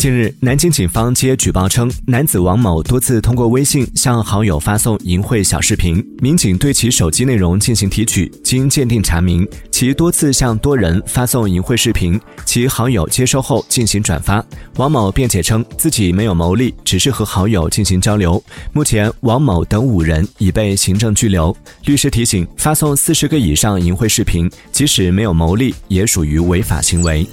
近日南京警方接举报称男子王某多次通过微信向好友发送淫秽小视频民警对其手机内容进行提取经鉴定查明其多次向多人发送淫秽视频其好友接收后进行转发王某辩解称自己没有牟利只是和好友进行交流目前王某等五人已被行政拘留律师提醒发送四十个以上淫秽视频即使没有牟利也属于违法行为。